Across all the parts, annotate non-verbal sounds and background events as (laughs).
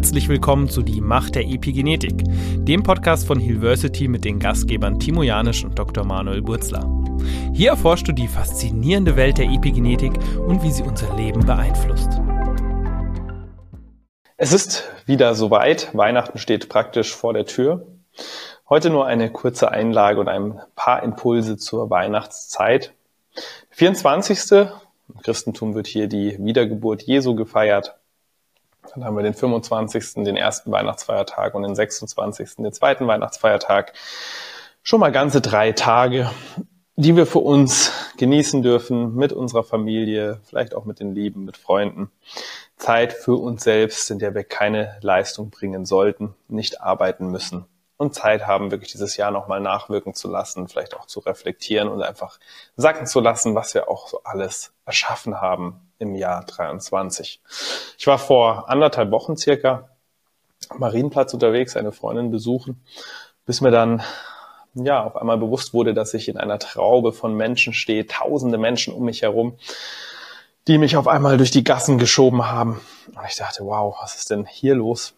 Herzlich willkommen zu Die Macht der Epigenetik, dem Podcast von Hilversity mit den Gastgebern Timo Janisch und Dr. Manuel Burzler. Hier erforschst du die faszinierende Welt der Epigenetik und wie sie unser Leben beeinflusst. Es ist wieder soweit. Weihnachten steht praktisch vor der Tür. Heute nur eine kurze Einlage und ein paar Impulse zur Weihnachtszeit. 24. Im Christentum wird hier die Wiedergeburt Jesu gefeiert. Dann haben wir den 25., den ersten Weihnachtsfeiertag und den 26., den zweiten Weihnachtsfeiertag. Schon mal ganze drei Tage, die wir für uns genießen dürfen mit unserer Familie, vielleicht auch mit den Lieben, mit Freunden. Zeit für uns selbst, in der wir keine Leistung bringen sollten, nicht arbeiten müssen und Zeit haben, wirklich dieses Jahr nochmal nachwirken zu lassen, vielleicht auch zu reflektieren und einfach sacken zu lassen, was wir auch so alles erschaffen haben im Jahr 23. Ich war vor anderthalb Wochen circa am Marienplatz unterwegs, eine Freundin besuchen, bis mir dann ja auf einmal bewusst wurde, dass ich in einer Traube von Menschen stehe, tausende Menschen um mich herum, die mich auf einmal durch die Gassen geschoben haben. Und ich dachte, wow, was ist denn hier los?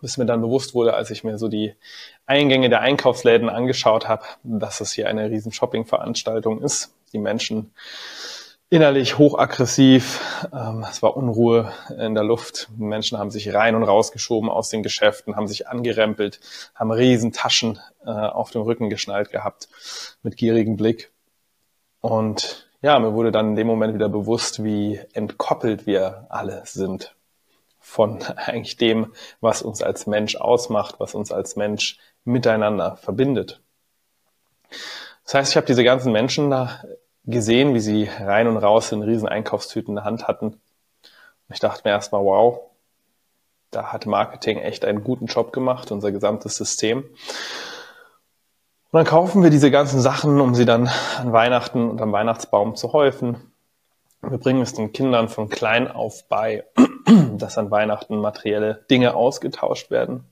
bis mir dann bewusst wurde, als ich mir so die Eingänge der Einkaufsläden angeschaut habe, dass es hier eine riesen Shopping-Veranstaltung ist. Die Menschen innerlich hochaggressiv, ähm, es war Unruhe in der Luft. Menschen haben sich rein und rausgeschoben aus den Geschäften, haben sich angerempelt, haben riesen Taschen äh, auf dem Rücken geschnallt gehabt, mit gierigem Blick. Und ja, mir wurde dann in dem Moment wieder bewusst, wie entkoppelt wir alle sind von (laughs) eigentlich dem, was uns als Mensch ausmacht, was uns als Mensch miteinander verbindet. Das heißt, ich habe diese ganzen Menschen da gesehen, wie sie rein und raus in riesen Einkaufstüten in der Hand hatten. Und ich dachte mir erstmal, wow, da hat Marketing echt einen guten Job gemacht, unser gesamtes System. Und dann kaufen wir diese ganzen Sachen, um sie dann an Weihnachten und am Weihnachtsbaum zu häufen. Wir bringen es den Kindern von klein auf bei, (clears throat) dass an Weihnachten materielle Dinge ausgetauscht werden.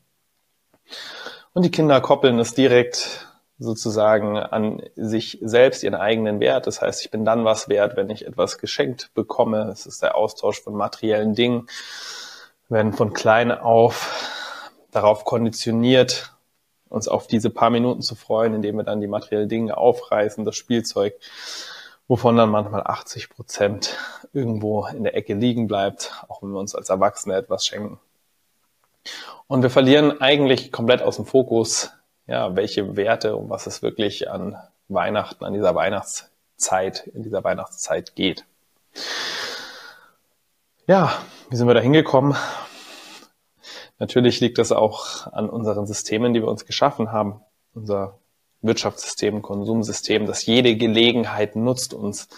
Und die Kinder koppeln es direkt sozusagen an sich selbst, ihren eigenen Wert. Das heißt, ich bin dann was wert, wenn ich etwas geschenkt bekomme. Es ist der Austausch von materiellen Dingen. Wir werden von klein auf darauf konditioniert, uns auf diese paar Minuten zu freuen, indem wir dann die materiellen Dinge aufreißen, das Spielzeug wovon dann manchmal 80 Prozent irgendwo in der Ecke liegen bleibt, auch wenn wir uns als Erwachsene etwas schenken. Und wir verlieren eigentlich komplett aus dem Fokus, ja, welche Werte und was es wirklich an Weihnachten, an dieser Weihnachtszeit, in dieser Weihnachtszeit geht. Ja, wie sind wir da hingekommen? Natürlich liegt das auch an unseren Systemen, die wir uns geschaffen haben. Unser Wirtschaftssystem, Konsumsystem, das jede Gelegenheit nutzt, uns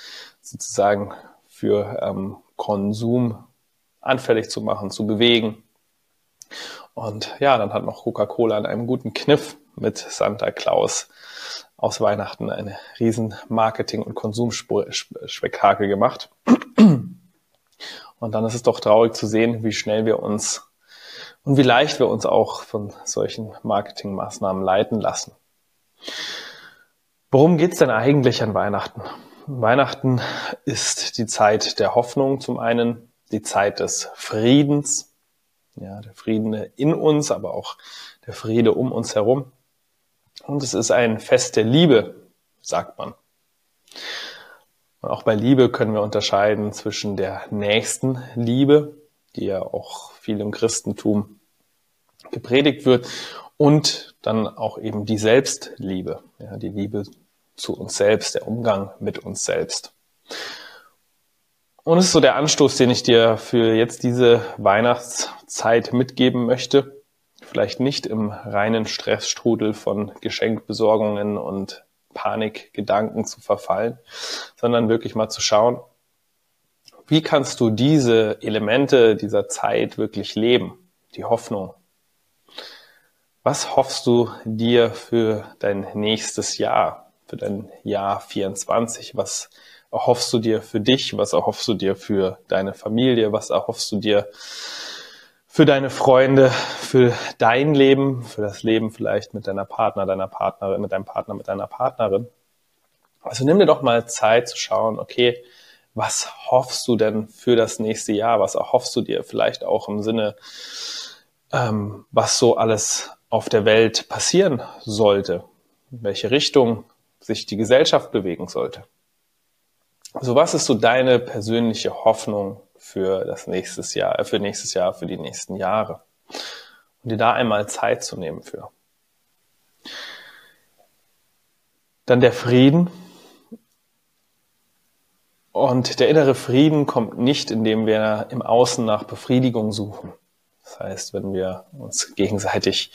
sozusagen für ähm, Konsum anfällig zu machen, zu bewegen. Und ja, dann hat noch Coca-Cola an einem guten Kniff mit Santa Claus aus Weihnachten eine riesen Marketing- und Konsumspektakel gemacht. Und dann ist es doch traurig zu sehen, wie schnell wir uns und wie leicht wir uns auch von solchen Marketingmaßnahmen leiten lassen. Worum geht's denn eigentlich an Weihnachten? Weihnachten ist die Zeit der Hoffnung zum einen, die Zeit des Friedens, ja, der Frieden in uns, aber auch der Friede um uns herum. Und es ist ein Fest der Liebe, sagt man. Und auch bei Liebe können wir unterscheiden zwischen der nächsten Liebe, die ja auch viel im Christentum gepredigt wird, und dann auch eben die Selbstliebe, ja, die Liebe zu uns selbst, der Umgang mit uns selbst. Und es ist so der Anstoß, den ich dir für jetzt diese Weihnachtszeit mitgeben möchte. Vielleicht nicht im reinen Stressstrudel von Geschenkbesorgungen und Panikgedanken zu verfallen, sondern wirklich mal zu schauen, wie kannst du diese Elemente dieser Zeit wirklich leben? Die Hoffnung, was hoffst du dir für dein nächstes Jahr, für dein Jahr 24? Was erhoffst du dir für dich? Was erhoffst du dir für deine Familie? Was erhoffst du dir für deine Freunde, für dein Leben, für das Leben vielleicht mit deiner Partner, deiner Partnerin, mit deinem Partner, mit deiner Partnerin? Also nimm dir doch mal Zeit zu schauen, okay, was hoffst du denn für das nächste Jahr? Was erhoffst du dir vielleicht auch im Sinne, ähm, was so alles auf der Welt passieren sollte? In welche Richtung sich die Gesellschaft bewegen sollte? Also was ist so deine persönliche Hoffnung für das nächste Jahr, äh, für nächstes Jahr, für die nächsten Jahre? Und dir da einmal Zeit zu nehmen für. Dann der Frieden. Und der innere Frieden kommt nicht, indem wir im Außen nach Befriedigung suchen. Das heißt, wenn wir uns gegenseitig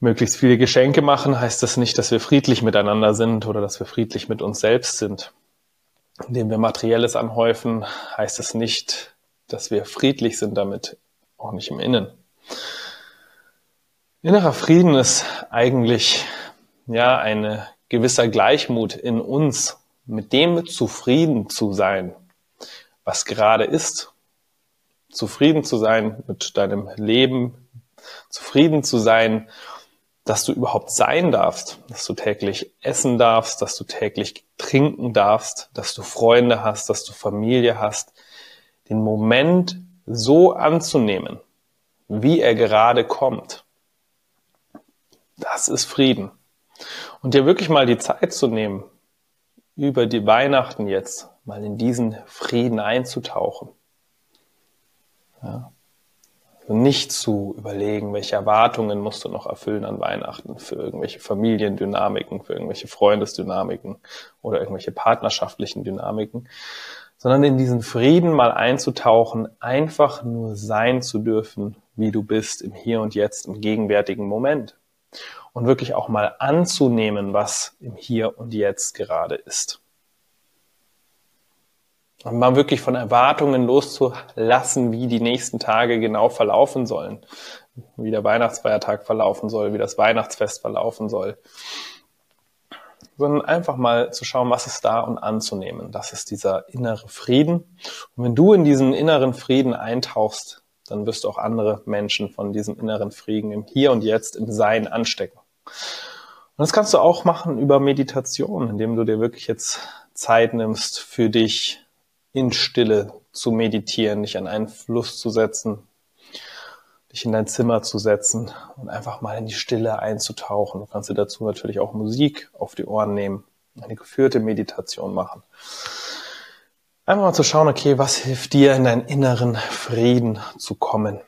möglichst viele Geschenke machen, heißt das nicht, dass wir friedlich miteinander sind oder dass wir friedlich mit uns selbst sind. Indem wir Materielles anhäufen, heißt es nicht, dass wir friedlich sind damit, auch nicht im Innen. Innerer Frieden ist eigentlich ja eine gewisser Gleichmut in uns, mit dem zufrieden zu sein, was gerade ist. Zufrieden zu sein mit deinem Leben, zufrieden zu sein, dass du überhaupt sein darfst, dass du täglich essen darfst, dass du täglich trinken darfst, dass du Freunde hast, dass du Familie hast, den Moment so anzunehmen, wie er gerade kommt. Das ist Frieden. Und dir wirklich mal die Zeit zu nehmen, über die Weihnachten jetzt mal in diesen Frieden einzutauchen. Ja. Nicht zu überlegen, welche Erwartungen musst du noch erfüllen an Weihnachten für irgendwelche Familiendynamiken, für irgendwelche Freundesdynamiken oder irgendwelche partnerschaftlichen Dynamiken, sondern in diesen Frieden mal einzutauchen, einfach nur sein zu dürfen, wie du bist im Hier und Jetzt, im gegenwärtigen Moment und wirklich auch mal anzunehmen, was im Hier und Jetzt gerade ist. Und mal wirklich von Erwartungen loszulassen, wie die nächsten Tage genau verlaufen sollen, wie der Weihnachtsfeiertag verlaufen soll, wie das Weihnachtsfest verlaufen soll, sondern einfach mal zu schauen, was ist da und anzunehmen. Das ist dieser innere Frieden. Und wenn du in diesen inneren Frieden eintauchst, dann wirst du auch andere Menschen von diesem inneren Frieden im Hier und Jetzt, im Sein anstecken. Und das kannst du auch machen über Meditation, indem du dir wirklich jetzt Zeit nimmst, für dich in Stille zu meditieren, dich an einen Fluss zu setzen, dich in dein Zimmer zu setzen und einfach mal in die Stille einzutauchen. Du kannst dir dazu natürlich auch Musik auf die Ohren nehmen, eine geführte Meditation machen. Einfach mal zu schauen, okay, was hilft dir in deinen inneren Frieden zu kommen?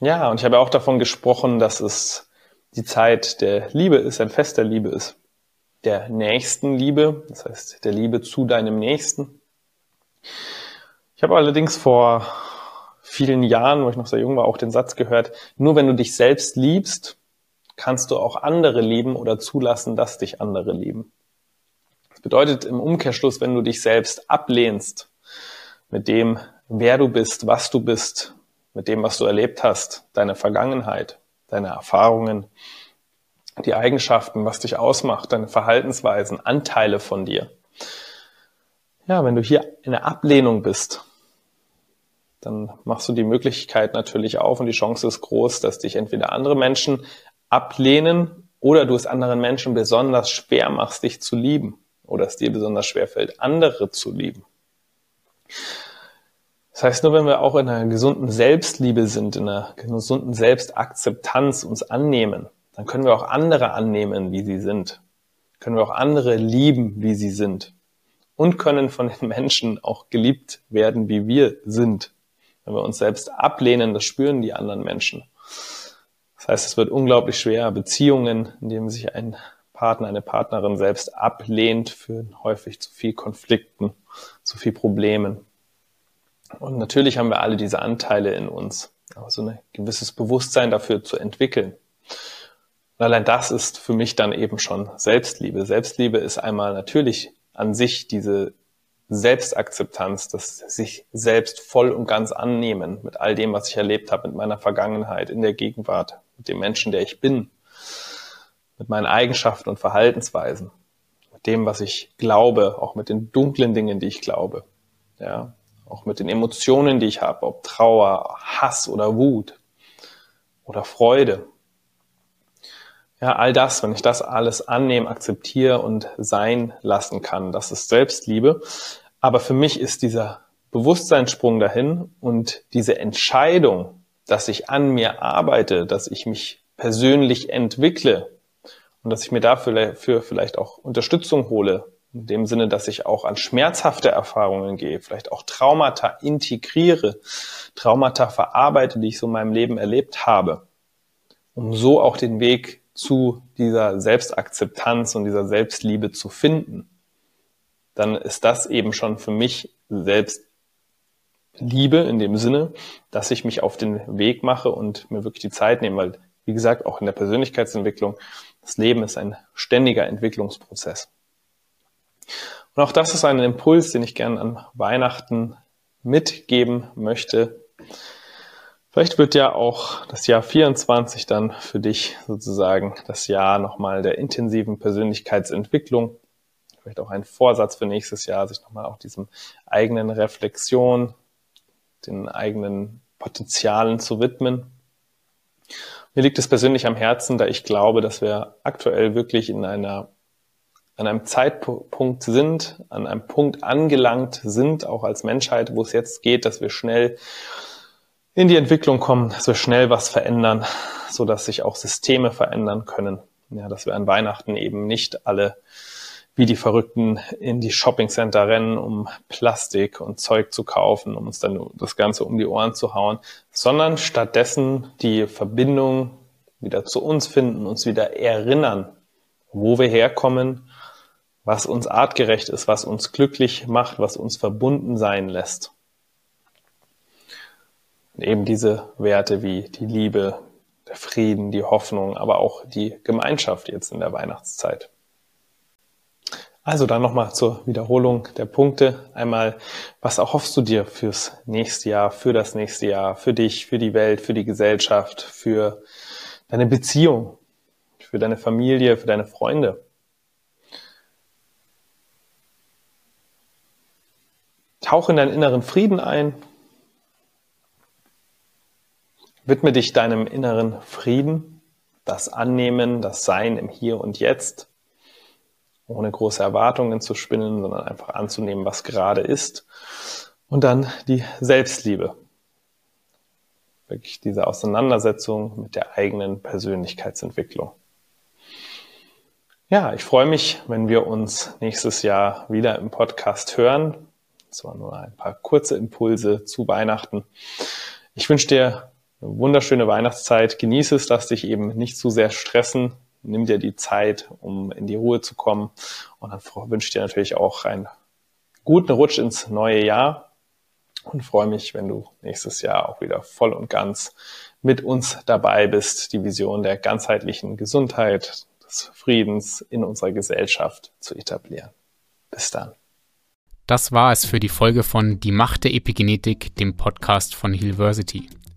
Ja, und ich habe auch davon gesprochen, dass es die Zeit der Liebe ist, ein Fest der Liebe ist, der Nächstenliebe, das heißt der Liebe zu deinem Nächsten. Ich habe allerdings vor vielen Jahren, wo ich noch sehr jung war, auch den Satz gehört, nur wenn du dich selbst liebst, kannst du auch andere lieben oder zulassen, dass dich andere lieben. Das bedeutet im Umkehrschluss, wenn du dich selbst ablehnst mit dem, wer du bist, was du bist, mit dem, was du erlebt hast, deine Vergangenheit, deine Erfahrungen, die Eigenschaften, was dich ausmacht, deine Verhaltensweisen, Anteile von dir. Ja, wenn du hier in der Ablehnung bist, dann machst du die Möglichkeit natürlich auf und die Chance ist groß, dass dich entweder andere Menschen ablehnen oder du es anderen Menschen besonders schwer machst, dich zu lieben oder es dir besonders schwer fällt, andere zu lieben. Das heißt, nur wenn wir auch in einer gesunden Selbstliebe sind, in einer gesunden Selbstakzeptanz uns annehmen, dann können wir auch andere annehmen, wie sie sind. Können wir auch andere lieben, wie sie sind. Und können von den Menschen auch geliebt werden, wie wir sind. Wenn wir uns selbst ablehnen, das spüren die anderen Menschen. Das heißt, es wird unglaublich schwer, Beziehungen, in denen sich ein Partner, eine Partnerin selbst ablehnt, führen häufig zu viel Konflikten, zu viel Problemen. Und natürlich haben wir alle diese Anteile in uns, aber so ein gewisses Bewusstsein dafür zu entwickeln. Und allein das ist für mich dann eben schon Selbstliebe. Selbstliebe ist einmal natürlich an sich diese Selbstakzeptanz, das sich selbst voll und ganz annehmen mit all dem, was ich erlebt habe, mit meiner Vergangenheit, in der Gegenwart, mit dem Menschen, der ich bin, mit meinen Eigenschaften und Verhaltensweisen, mit dem, was ich glaube, auch mit den dunklen Dingen, die ich glaube. Ja, auch mit den Emotionen, die ich habe, ob Trauer, Hass oder Wut oder Freude. Ja, all das, wenn ich das alles annehme, akzeptiere und sein lassen kann, das ist Selbstliebe. Aber für mich ist dieser Bewusstseinssprung dahin und diese Entscheidung, dass ich an mir arbeite, dass ich mich persönlich entwickle und dass ich mir dafür vielleicht auch Unterstützung hole, in dem Sinne, dass ich auch an schmerzhafte Erfahrungen gehe, vielleicht auch Traumata integriere, Traumata verarbeite, die ich so in meinem Leben erlebt habe, um so auch den Weg zu dieser Selbstakzeptanz und dieser Selbstliebe zu finden, dann ist das eben schon für mich Selbstliebe in dem Sinne, dass ich mich auf den Weg mache und mir wirklich die Zeit nehme, weil, wie gesagt, auch in der Persönlichkeitsentwicklung, das Leben ist ein ständiger Entwicklungsprozess. Und auch das ist ein Impuls, den ich gern an Weihnachten mitgeben möchte. Vielleicht wird ja auch das Jahr 24 dann für dich sozusagen das Jahr nochmal der intensiven Persönlichkeitsentwicklung. Vielleicht auch ein Vorsatz für nächstes Jahr, sich nochmal auch diesem eigenen Reflexion, den eigenen Potenzialen zu widmen. Mir liegt es persönlich am Herzen, da ich glaube, dass wir aktuell wirklich in einer an einem Zeitpunkt sind, an einem Punkt angelangt sind, auch als Menschheit, wo es jetzt geht, dass wir schnell in die Entwicklung kommen, dass wir schnell was verändern, so dass sich auch Systeme verändern können. Ja, dass wir an Weihnachten eben nicht alle wie die Verrückten in die Shoppingcenter rennen, um Plastik und Zeug zu kaufen, um uns dann das Ganze um die Ohren zu hauen, sondern stattdessen die Verbindung wieder zu uns finden, uns wieder erinnern, wo wir herkommen was uns artgerecht ist, was uns glücklich macht, was uns verbunden sein lässt. Eben diese Werte wie die Liebe, der Frieden, die Hoffnung, aber auch die Gemeinschaft jetzt in der Weihnachtszeit. Also dann nochmal zur Wiederholung der Punkte. Einmal, was erhoffst du dir fürs nächste Jahr, für das nächste Jahr, für dich, für die Welt, für die Gesellschaft, für deine Beziehung, für deine Familie, für deine Freunde? Tauch in deinen inneren Frieden ein. Widme dich deinem inneren Frieden, das Annehmen, das Sein im Hier und Jetzt, ohne große Erwartungen zu spinnen, sondern einfach anzunehmen, was gerade ist. Und dann die Selbstliebe. Wirklich diese Auseinandersetzung mit der eigenen Persönlichkeitsentwicklung. Ja, ich freue mich, wenn wir uns nächstes Jahr wieder im Podcast hören. Das waren nur ein paar kurze Impulse zu Weihnachten. Ich wünsche dir wunderschöne Weihnachtszeit. Genieße es, lass dich eben nicht zu sehr stressen. Nimm dir die Zeit, um in die Ruhe zu kommen. Und dann wünsche ich dir natürlich auch einen guten Rutsch ins neue Jahr und freue mich, wenn du nächstes Jahr auch wieder voll und ganz mit uns dabei bist, die Vision der ganzheitlichen Gesundheit, des Friedens in unserer Gesellschaft zu etablieren. Bis dann. Das war es für die Folge von Die Macht der Epigenetik, dem Podcast von Hillversity.